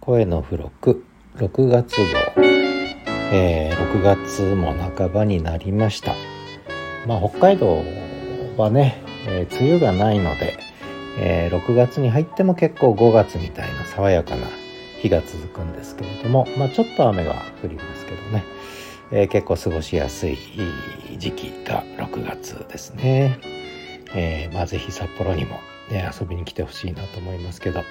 声の付録。6月号、えー、6月も半ばになりました。まあ北海道はね、えー、梅雨がないので、えー、6月に入っても結構5月みたいな爽やかな日が続くんですけれどもまあちょっと雨が降りますけどね、えー、結構過ごしやすい時期が6月ですね、えー、まあぜひ札幌にも、ね、遊びに来てほしいなと思いますけど。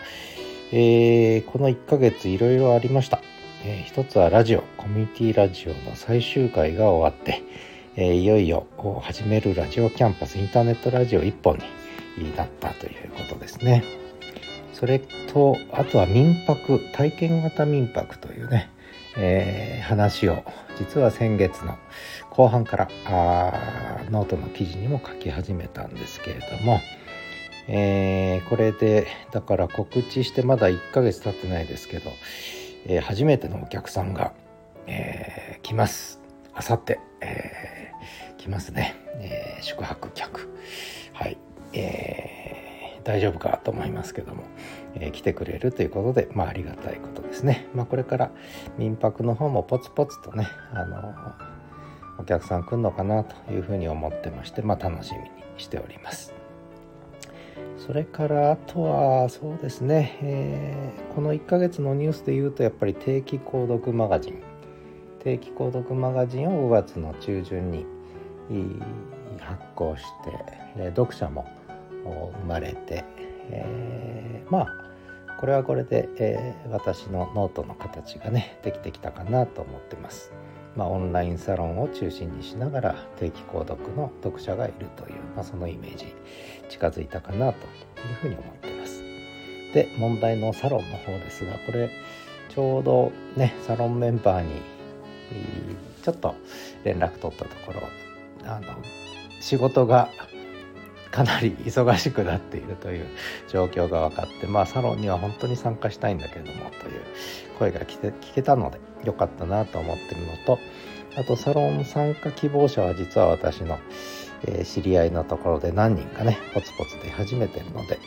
えー、この1ヶ月いろいろありました。えー、一つはラジオ、コミュニティラジオの最終回が終わって、えー、いよいよ始めるラジオキャンパスインターネットラジオ1本になったということですね。それと、あとは民泊、体験型民泊というね、えー、話を実は先月の後半からあノートの記事にも書き始めたんですけれども、えー、これでだから告知してまだ1ヶ月経ってないですけど、えー、初めてのお客さんが、えー、来ます。あさって、えー、来ますね、えー、宿泊客。はい、えー、大丈夫かと思いますけども、えー、来てくれるということで、まあ、ありがたいことですね、まあ、これから民泊の方もポツポツとねあのお客さん来るのかなというふうに思ってまして、まあ、楽しみにしております。それからあとはそうですね、えー、この1ヶ月のニュースで言うとやっぱり定期購読マガジン定期購読マガジンを5月の中旬に発行して、え、読者も生まれて、えー、まあこれはこれで、え、私のノートの形がねできてきたかなと思ってます。まあ、オンラインサロンを中心にしながら定期購読の読者がいるという、まあ、そのイメージ近づいたかなというふうに思ってます。で問題のサロンの方ですがこれちょうどねサロンメンバーにちょっと連絡取ったところあの仕事がかなり忙しくなっているという状況が分かってまあサロンには本当に参加したいんだけれどもという声が聞けたのでよかったなと思ってるのとあとサロン参加希望者は実は私の、えー、知り合いのところで何人かねポツポツ出始めてるので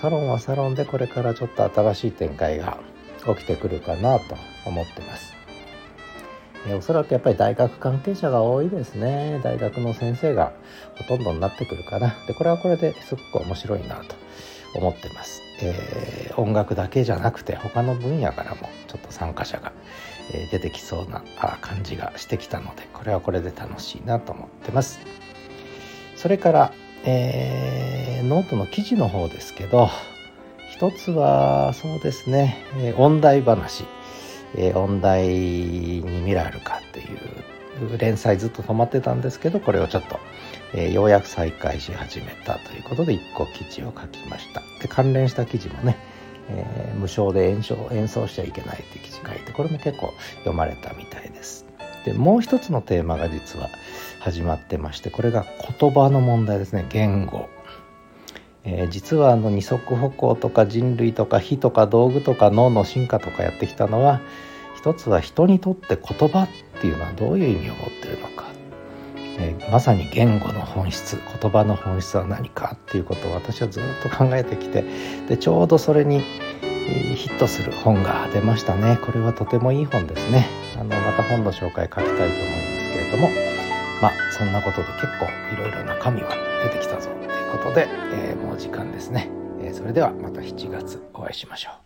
サロンはサロンでこれからちょっと新しい展開が起きてくるかなと思ってます。えおそらくやっぱり大学関係者が多いですね。大学の先生がほとんどになってくるかな。でこれはこれですごく面白いなと思ってます、えー、音楽だけじゃなくて他の分野からもちょっと参加者がえ出てきそうな感じがしてきたのでこれはこれで楽しいなと思ってます。それから、えー、ノートの記事の方ですけど一つはそうですね、えー、音大話、えー、音大に未来あるかっていう連載ずっと止まってたんですけどこれをちょっと、えー、ようやく再開し始めたということで1個記事を書きましたで関連した記事もねえー、無償で演奏演奏しちゃいけないって記事書いてこれも結構読まれたみたいです。でもう一つのテーマが実は始まってましてこれが言葉の問題ですね言語。えー、実はあの二足歩行とか人類とか火とか道具とか脳の進化とかやってきたのは一つは人にとって言葉っていうのはどういう意味を持ってるのか。えー、まさに言語の本質言葉の本質は何かっていうことを私はずっと考えてきてでちょうどそれにヒットする本が出ましたね。これはとてもいい本ですね。あのまた本の紹介書きたいと思いますけれども。まあそんなことで結構いろいろ中身は出てきたぞということで、えー、もう時間ですね、えー、それではまた7月お会いしましょう。